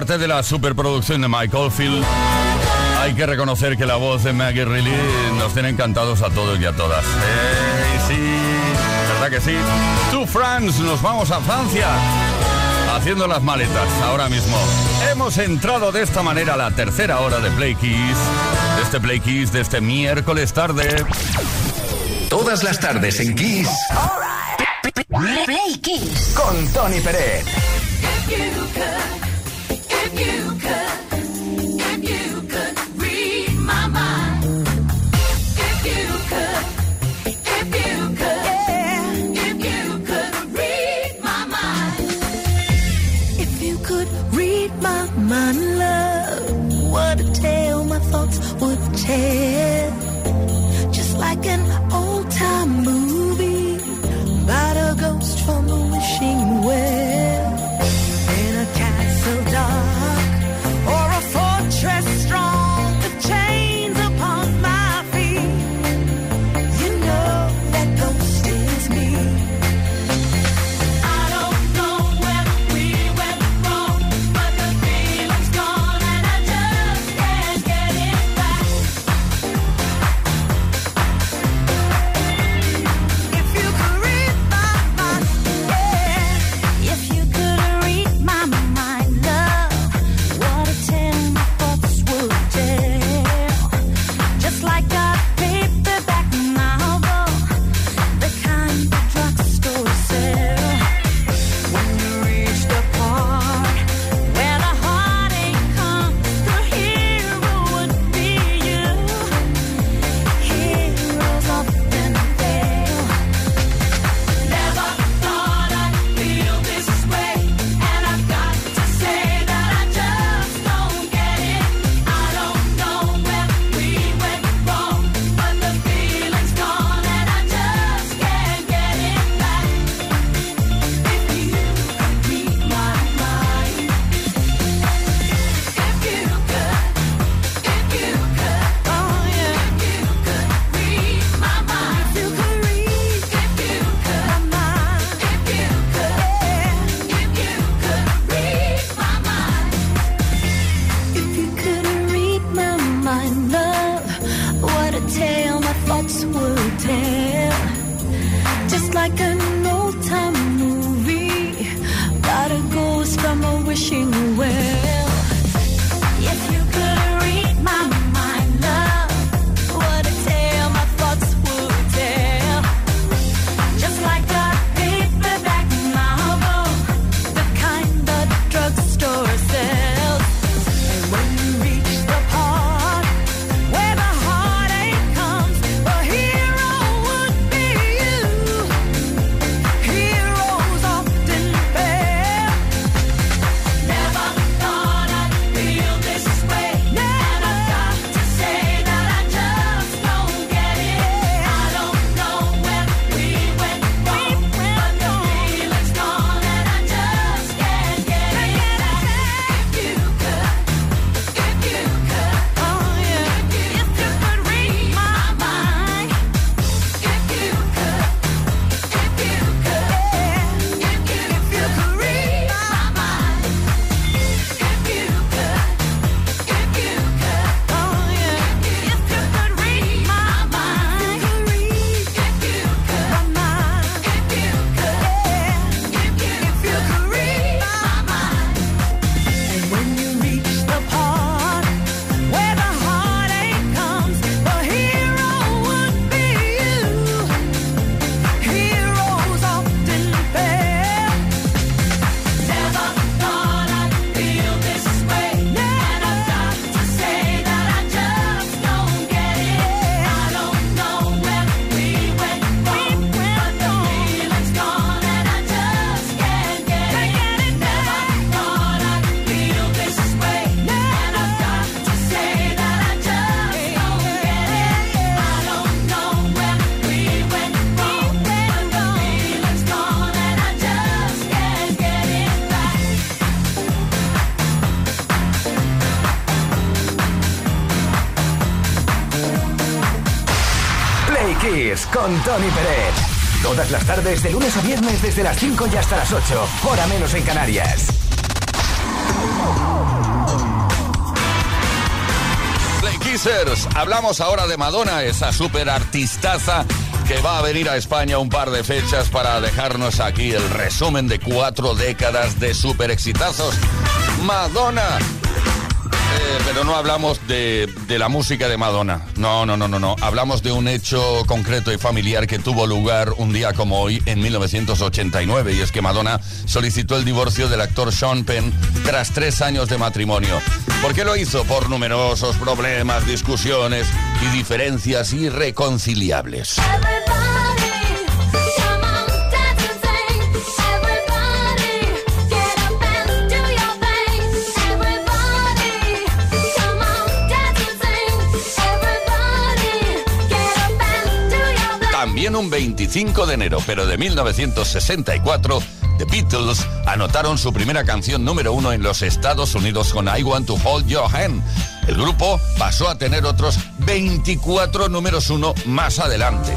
Aparte de la superproducción de Michael Field, hay que reconocer que la voz de Maggie Reilly nos tiene encantados a todos y a todas. Eh, sí, ¿verdad que sí? To France, nos vamos a Francia. Haciendo las maletas ahora mismo. Hemos entrado de esta manera a la tercera hora de Play Kiss. De este Play Kiss de este miércoles tarde. Todas las tardes en Kiss. Play Kiss. Con Tony Pérez. head, just like an Tony Pérez. Todas las tardes, de lunes a viernes, desde las 5 y hasta las 8, hora menos en Canarias. Play Kissers, hablamos ahora de Madonna, esa super artistaza que va a venir a España un par de fechas para dejarnos aquí el resumen de cuatro décadas de super exitazos. Madonna pero no hablamos de, de, la música de Madonna. No, no, no, no, no. Hablamos de un hecho concreto y familiar que tuvo lugar un día como hoy en 1989. Y es que Madonna solicitó el divorcio del actor Sean Penn tras tres años de matrimonio. ¿Por qué lo hizo? Por numerosos problemas, discusiones y diferencias irreconciliables. También un 25 de enero, pero de 1964, The Beatles anotaron su primera canción número uno en los Estados Unidos con I Want to Hold Your Hand. El grupo pasó a tener otros 24 números uno más adelante.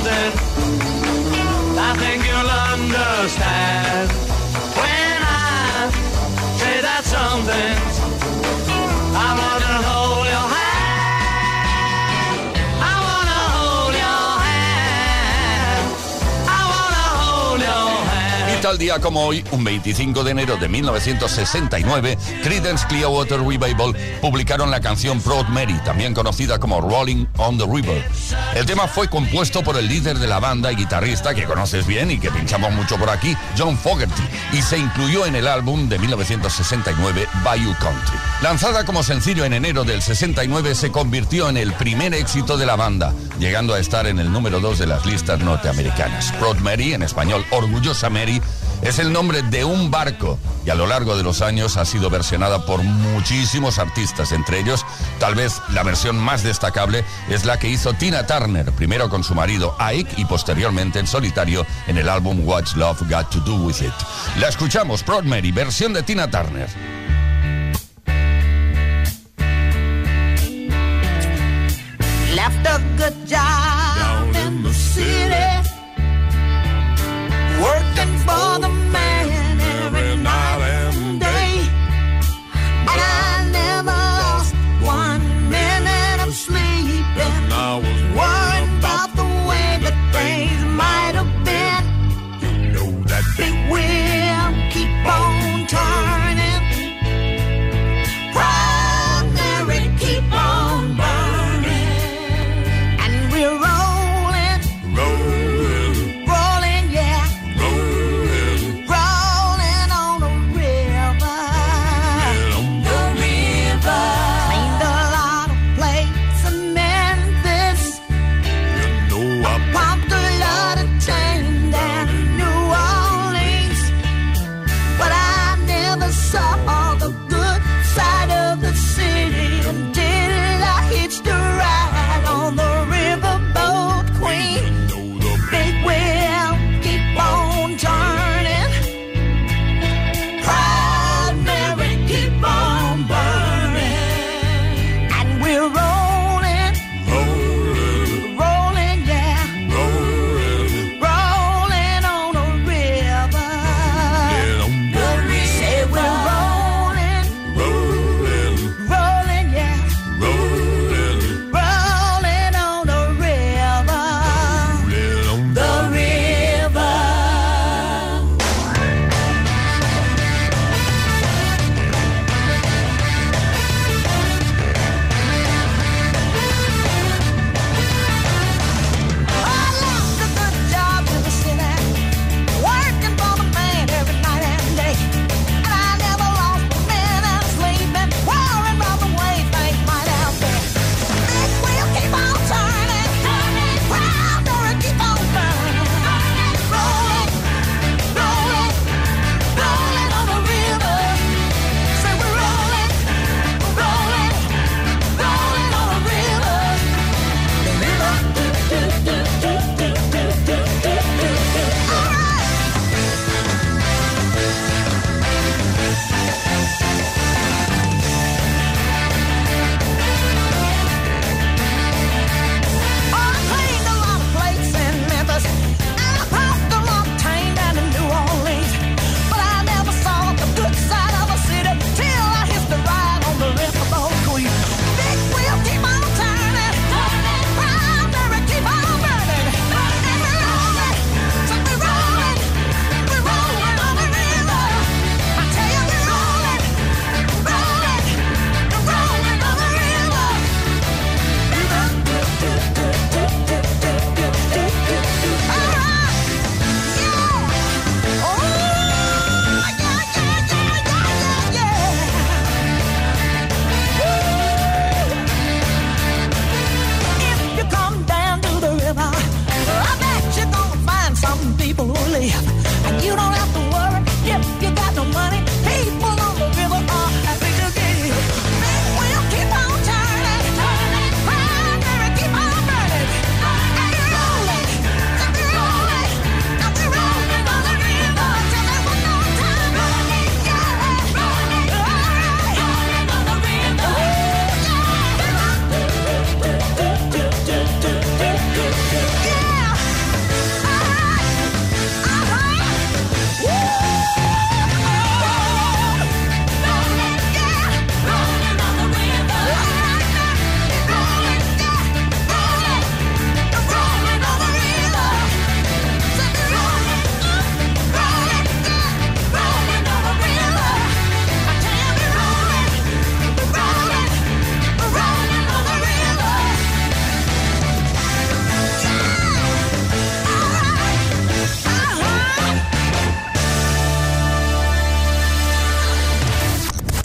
That. I think you'll understand when I say that something. I wanna hold tal día como hoy, un 25 de enero de 1969, Creedence Clearwater Revival publicaron la canción Proud Mary, también conocida como Rolling on the River. El tema fue compuesto por el líder de la banda y guitarrista que conoces bien y que pinchamos mucho por aquí, John Fogerty, y se incluyó en el álbum de 1969 Bayou Country. Lanzada como sencillo en enero del 69, se convirtió en el primer éxito de la banda, llegando a estar en el número 2 de las listas norteamericanas. Proud Mary, en español Orgullosa Mary, es el nombre de un barco y a lo largo de los años ha sido versionada por muchísimos artistas, entre ellos tal vez la versión más destacable es la que hizo Tina Turner, primero con su marido Ike y posteriormente en solitario en el álbum What's Love Got to Do With It. La escuchamos, Proud Mary, versión de Tina Turner.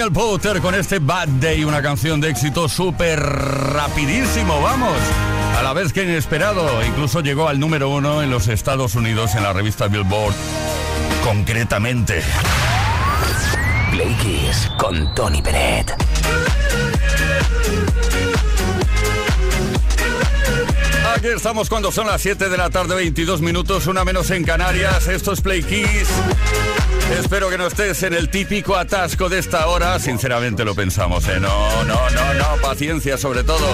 Daniel Potter con este Bad Day, una canción de éxito súper rapidísimo, vamos. A la vez que inesperado, incluso llegó al número uno en los Estados Unidos en la revista Billboard. Concretamente. Con Tony Peret. Aquí estamos cuando son las 7 de la tarde, 22 minutos, una menos en Canarias. Esto es Play Kiss. Espero que no estés en el típico atasco de esta hora. Sinceramente lo pensamos, ¿eh? No, no, no, no. Paciencia sobre todo.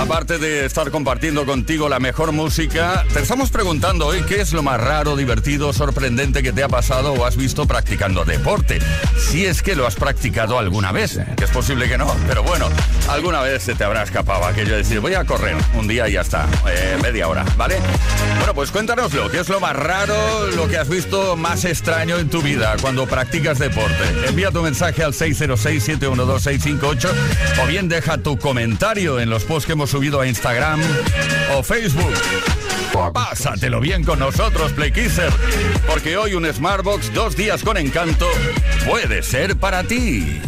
Aparte de estar compartiendo contigo la mejor música, te estamos preguntando hoy qué es lo más raro, divertido, sorprendente que te ha pasado o has visto practicando deporte. Si es que lo has practicado alguna vez, es posible que no, pero bueno, alguna vez se te habrá escapado aquello de decir voy a correr un día y ya está, eh, media hora, ¿vale? Bueno, pues cuéntanoslo, qué es lo más raro, lo que has visto más extraño en tu vida cuando practicas deporte. Envía tu mensaje al 606-712-658 o bien deja tu comentario en los posts que hemos subido a Instagram o Facebook. Pásatelo bien con nosotros, Playkisser, porque hoy un Smartbox dos días con encanto puede ser para ti.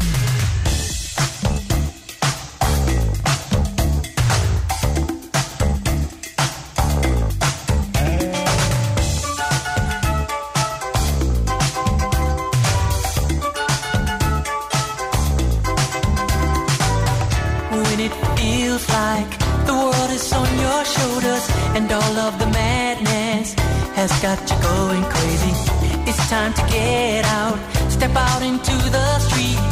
get out, step out into the street.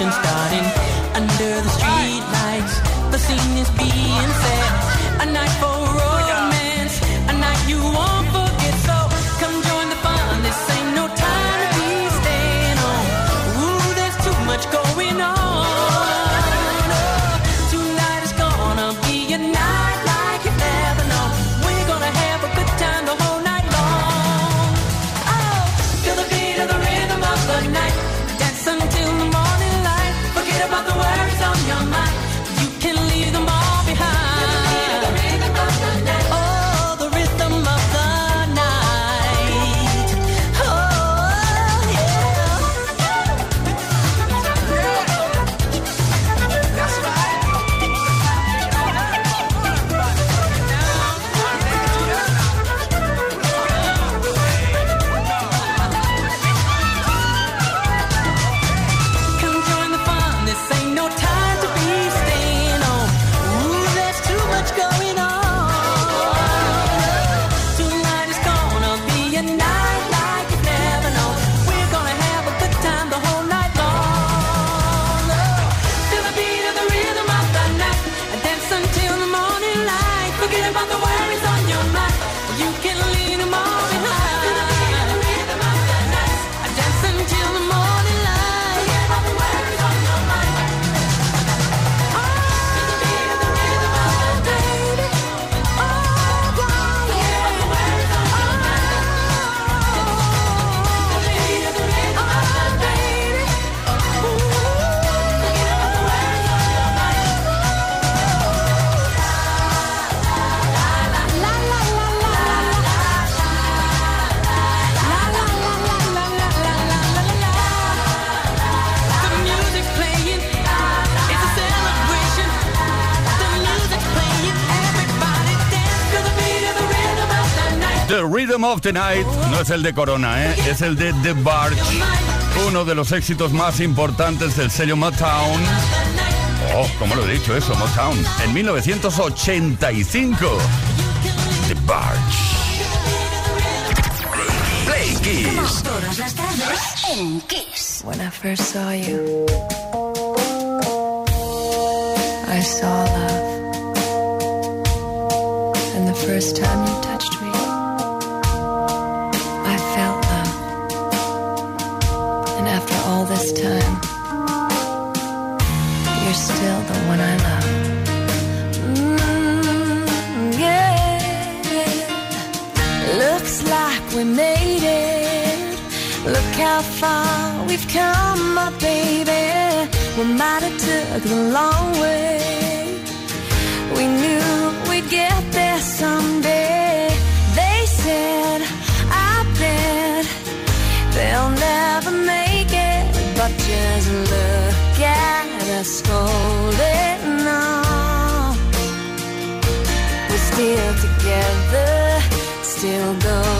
patience. Rhythm of the Night no es el de Corona, ¿eh? es el de The Barge, uno de los éxitos más importantes del sello Motown. Oh, ¿cómo lo he dicho eso? Motown. En 1985. The Barge. Play en Kiss. When I first saw you, I saw love. And the first time you touched all this time, you're still the one I love. Mm, yeah. Looks like we made it. Look how far we've come, my baby. We might have took the long way. We knew we'd get there someday. But just look at us holding on. We're still together, still going.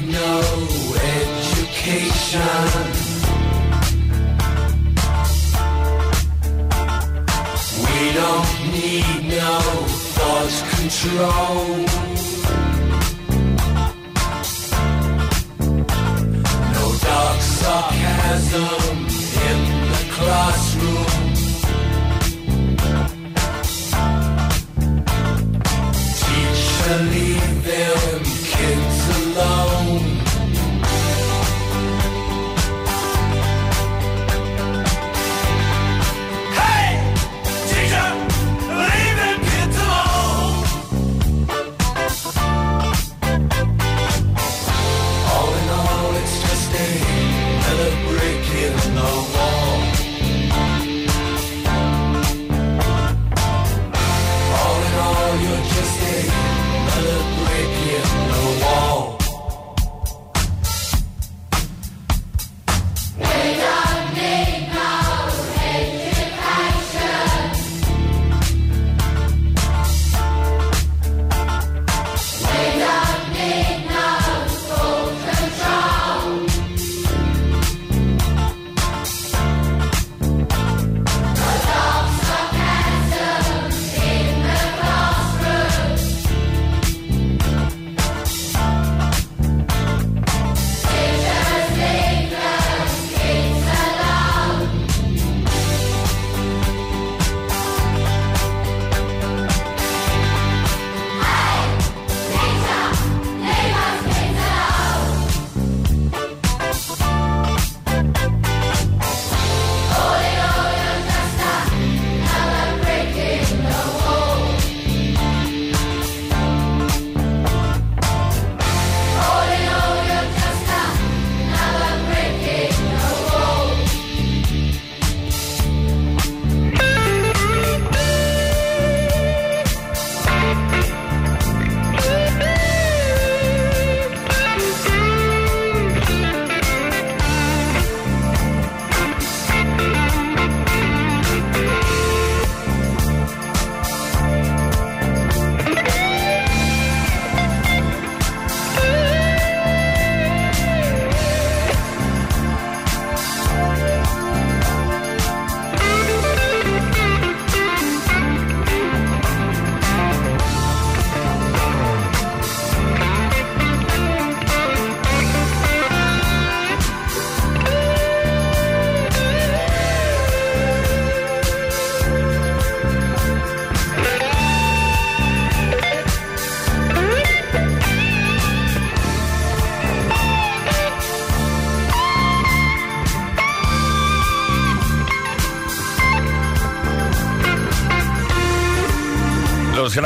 vacation. We don't need no thought control.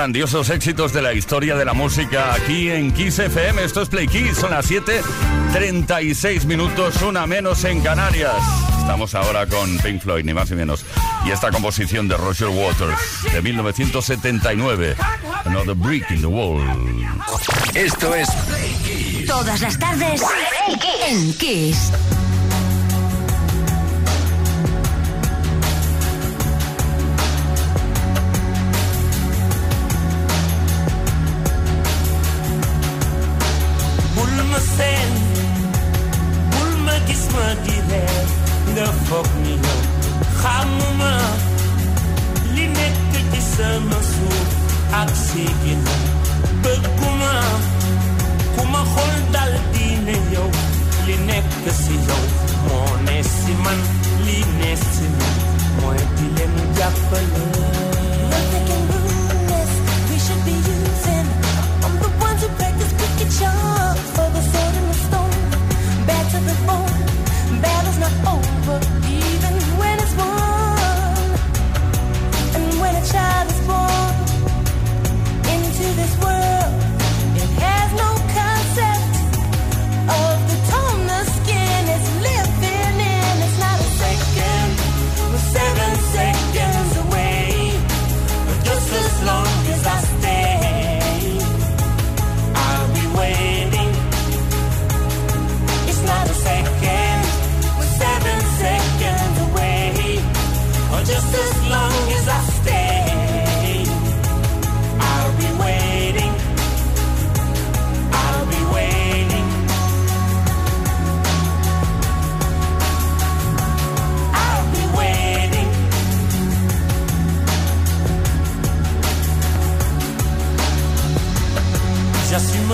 Grandiosos éxitos de la historia de la música aquí en Kiss FM. Esto es Play Kiss, son las 7:36 minutos, una menos en Canarias. Estamos ahora con Pink Floyd, ni más ni menos. Y esta composición de Roger Waters de 1979, Another Brick in the Wall. Esto es Todas las tardes en Kiss.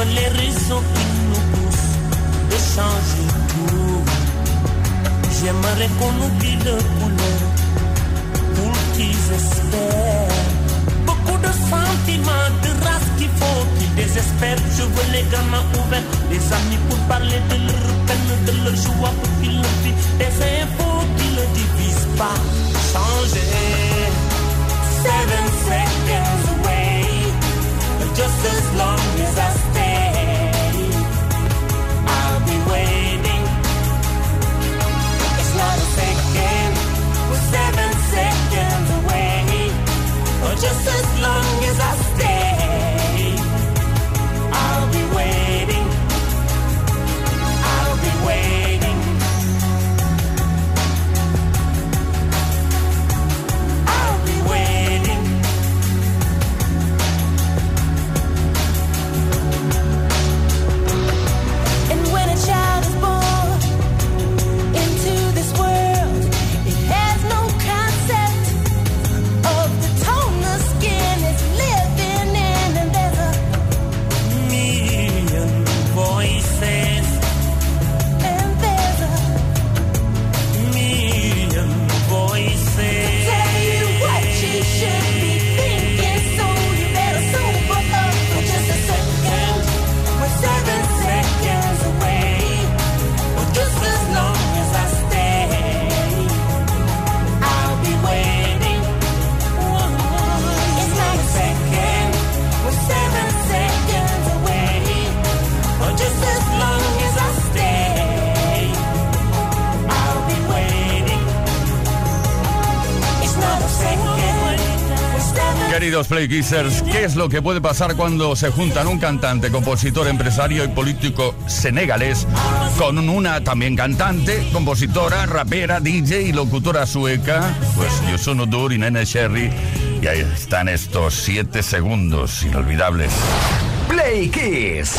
Les raisons qui nous poussent de changer tout. J'aimerais qu'on oublie le couleur pour qu'ils espèrent. Beaucoup de sentiments, de race qu'il faut qu'ils désespèrent. Je veux les gamins ouverts, des amis pour parler de leur peine, de leur joie pour qu'ils le vivent. Des infos qui ne divisent pas. Changer. Seven seconds away. Just as long as I stay, I'll be waiting. It's not a second, we're seven seconds away. Or just as long as I Queridos Play Kissers, ¿qué es lo que puede pasar cuando se juntan un cantante, compositor, empresario y político senegalés con una también cantante, compositora, rapera, DJ y locutora sueca? Pues Yosuno Dur y Nene Sherry. Y ahí están estos siete segundos inolvidables. Play Kiss.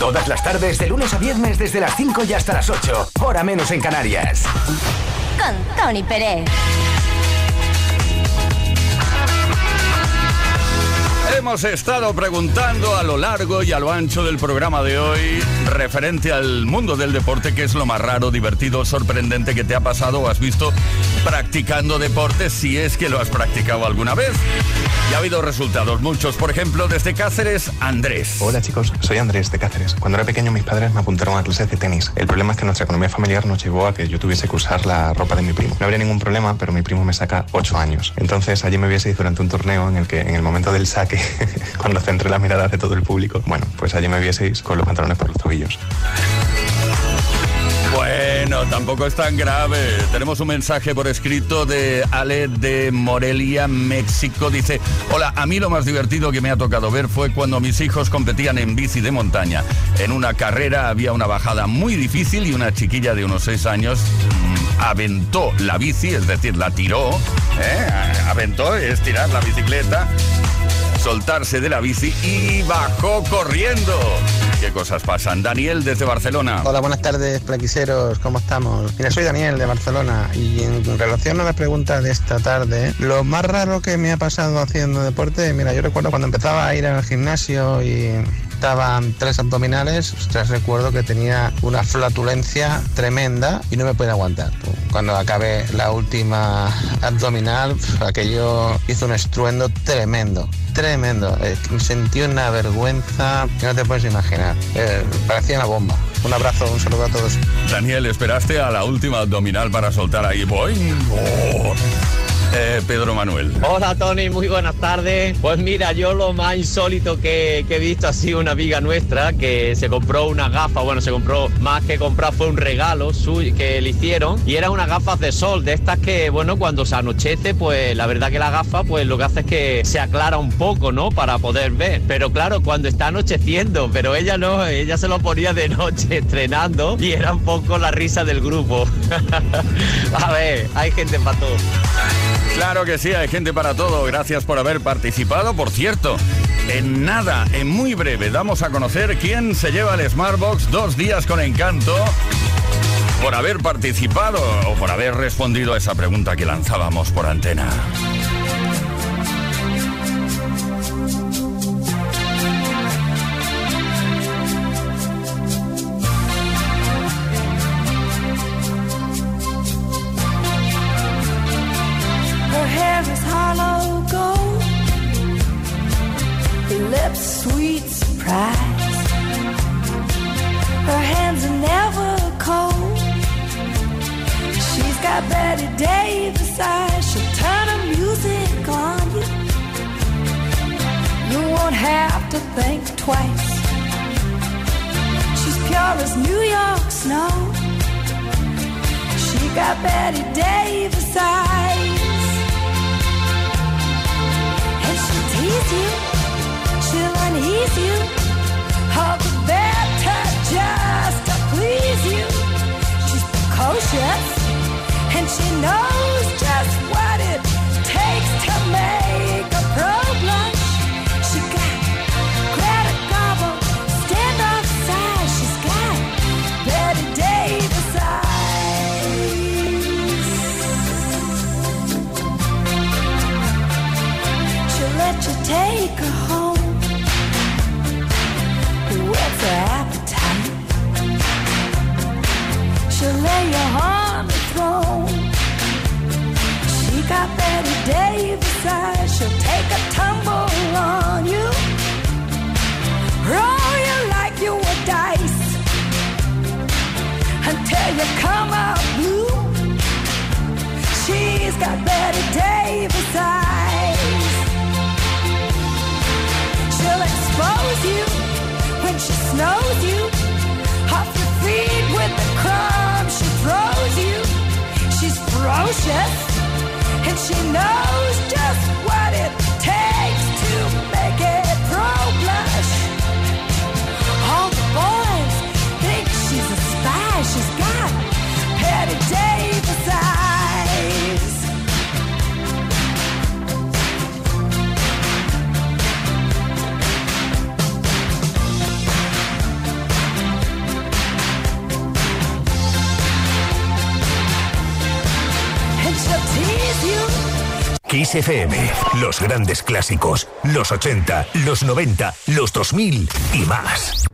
Todas las tardes, de lunes a viernes, desde las 5 y hasta las 8. Hora menos en Canarias. Con Tony Pérez. Hemos estado preguntando a lo largo y a lo ancho del programa de hoy referente al mundo del deporte, qué es lo más raro, divertido, sorprendente que te ha pasado o has visto practicando deporte si es que lo has practicado alguna vez. Y ha habido resultados, muchos. Por ejemplo, desde Cáceres, Andrés. Hola chicos, soy Andrés de Cáceres. Cuando era pequeño mis padres me apuntaron a clases de tenis. El problema es que nuestra economía familiar nos llevó a que yo tuviese que usar la ropa de mi primo. No habría ningún problema, pero mi primo me saca 8 años. Entonces allí me vieseis durante un torneo en el que en el momento del saque, cuando centré las miradas de todo el público, bueno, pues allí me vieseis con los pantalones por los tobillos. Bueno, tampoco es tan grave. Tenemos un mensaje por escrito de Ale de Morelia, México. Dice, hola, a mí lo más divertido que me ha tocado ver fue cuando mis hijos competían en bici de montaña. En una carrera había una bajada muy difícil y una chiquilla de unos 6 años mm, aventó la bici, es decir, la tiró. ¿eh? Aventó, es tirar la bicicleta soltarse de la bici y bajó corriendo. ¿Qué cosas pasan? Daniel desde Barcelona. Hola, buenas tardes, plaquiseros, ¿cómo estamos? Mira, soy Daniel de Barcelona y en relación a la pregunta de esta tarde, lo más raro que me ha pasado haciendo deporte, mira, yo recuerdo cuando empezaba a ir al gimnasio y estaban tres abdominales, ostras, recuerdo que tenía una flatulencia tremenda y no me podía aguantar. Cuando acabé la última abdominal, aquello hizo un estruendo tremendo, tremendo. Eh, sentí una vergüenza que no te puedes imaginar. Eh, parecía una bomba. Un abrazo, un saludo a todos. Daniel, ¿esperaste a la última abdominal para soltar ahí? Boing? Oh. Eh, Pedro Manuel. Hola Tony, muy buenas tardes. Pues mira, yo lo más insólito que, que he visto ha sido una amiga nuestra que se compró una gafa, bueno, se compró más que comprar, fue un regalo suyo que le hicieron y eran unas gafas de sol, de estas que, bueno, cuando se anochece, pues la verdad que la gafa, pues lo que hace es que se aclara un poco, ¿no? Para poder ver. Pero claro, cuando está anocheciendo, pero ella no, ella se lo ponía de noche estrenando y era un poco la risa del grupo. A ver, hay gente para todo. Claro que sí, hay gente para todo. Gracias por haber participado. Por cierto, en nada, en muy breve, damos a conocer quién se lleva el Smartbox dos días con encanto por haber participado o por haber respondido a esa pregunta que lanzábamos por antena. And she knows Kiss los grandes clásicos, los 80, los 90, los 2000 y más.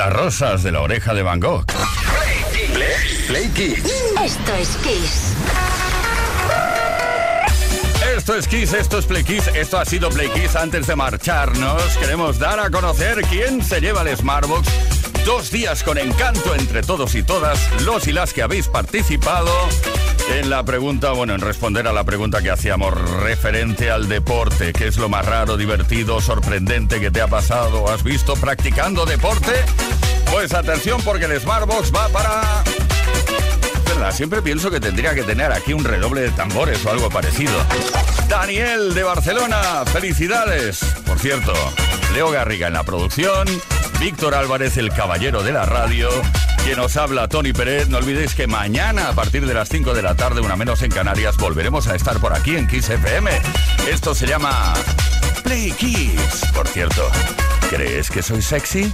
Las rosas de la oreja de Van Gogh. Play, Kiss. Esto es Kiss. Esto es Kiss, esto es Play Kiss, esto ha sido Play Kiss. Antes de marcharnos, queremos dar a conocer quién se lleva el Smartbox. Dos días con encanto entre todos y todas, los y las que habéis participado en la pregunta, bueno, en responder a la pregunta que hacíamos referente al deporte. ¿Qué es lo más raro, divertido, sorprendente que te ha pasado? ¿Has visto practicando deporte? Pues atención porque el Smartbox va para verdad, siempre pienso que tendría que tener aquí un redoble de tambores o algo parecido. Daniel de Barcelona, felicidades. Por cierto, Leo Garriga en la producción, Víctor Álvarez, el caballero de la radio, quien nos habla, Tony Pérez. No olvidéis que mañana, a partir de las 5 de la tarde, una menos en Canarias, volveremos a estar por aquí en Kiss FM. Esto se llama Play Kiss. Por cierto, ¿crees que soy sexy?